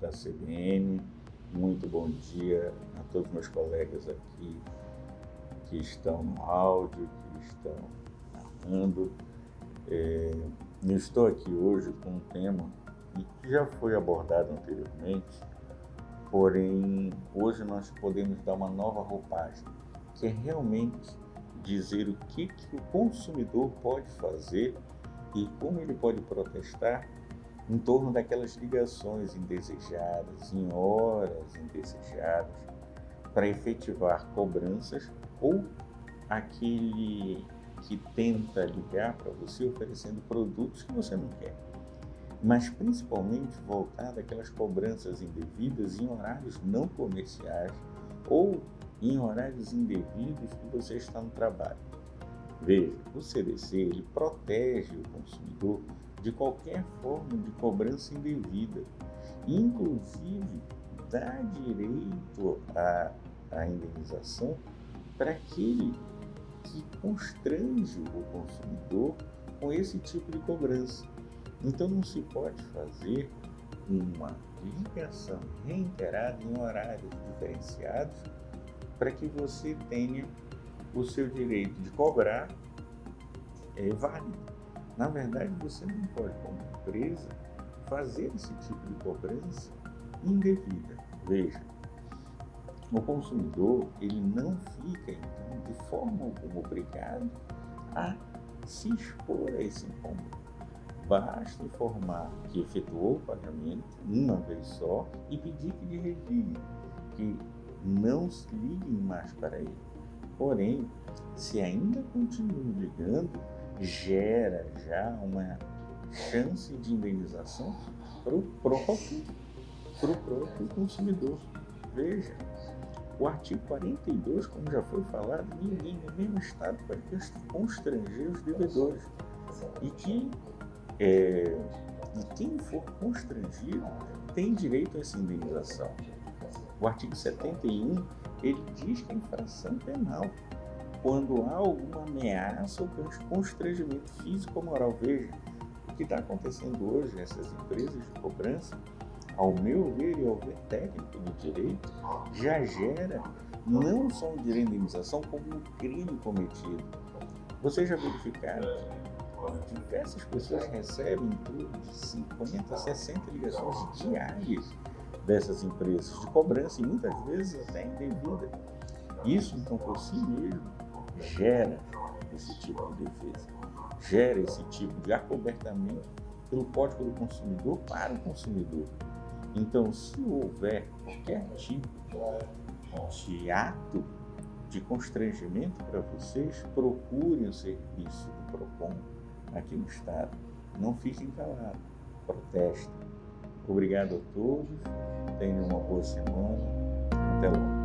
da CBN, muito bom dia a todos meus colegas aqui que estão no áudio, que estão narrando. É, eu estou aqui hoje com um tema que já foi abordado anteriormente, porém hoje nós podemos dar uma nova roupagem, que é realmente dizer o que, que o consumidor pode fazer e como ele pode protestar em torno daquelas ligações indesejadas, em horas indesejadas, para efetivar cobranças ou aquele que tenta ligar para você oferecendo produtos que você não quer. Mas principalmente voltado àquelas cobranças indevidas em horários não comerciais ou em horários indevidos que você está no trabalho. Veja, o CDC ele protege o consumidor de qualquer forma de cobrança indevida, inclusive dá direito à, à indenização para aquele que constrange o consumidor com esse tipo de cobrança. Então não se pode fazer uma ligação reiterada em horários diferenciados para que você tenha o seu direito de cobrar é válido. Na verdade, você não pode, como empresa, fazer esse tipo de cobrança indevida. Veja, o consumidor ele não fica, então, de forma alguma obrigado a se expor a esse incômodo. Basta informar que efetuou o pagamento uma vez só e pedir que lhe retirem, que não se liguem mais para ele. Porém, se ainda continuam ligando, gera já uma chance de indenização para o próprio, pro próprio consumidor. Veja, o artigo 42, como já foi falado, ninguém no mesmo Estado pode constranger os devedores. E que é, e quem for constrangido tem direito a essa indenização. O artigo 71 ele diz que é infração penal quando há alguma ameaça ou constrangimento físico ou moral. Veja, o que está acontecendo hoje nessas empresas de cobrança, ao meu ver e ao ver técnico do direito, já gera não só um direito de indenização, como um crime cometido. Vocês já verificaram que diversas pessoas recebem de 50 a 60 ligações diárias dessas empresas de cobrança e muitas vezes até indevida. Isso, então, por si mesmo, gera esse tipo de defesa, gera esse tipo de acobertamento pelo Código do Consumidor para o consumidor. Então, se houver qualquer tipo de ato de constrangimento para vocês, procurem o serviço do PROCON aqui no Estado. Não fiquem calados, protestem. Obrigado a todos, tenham uma boa semana. Até logo.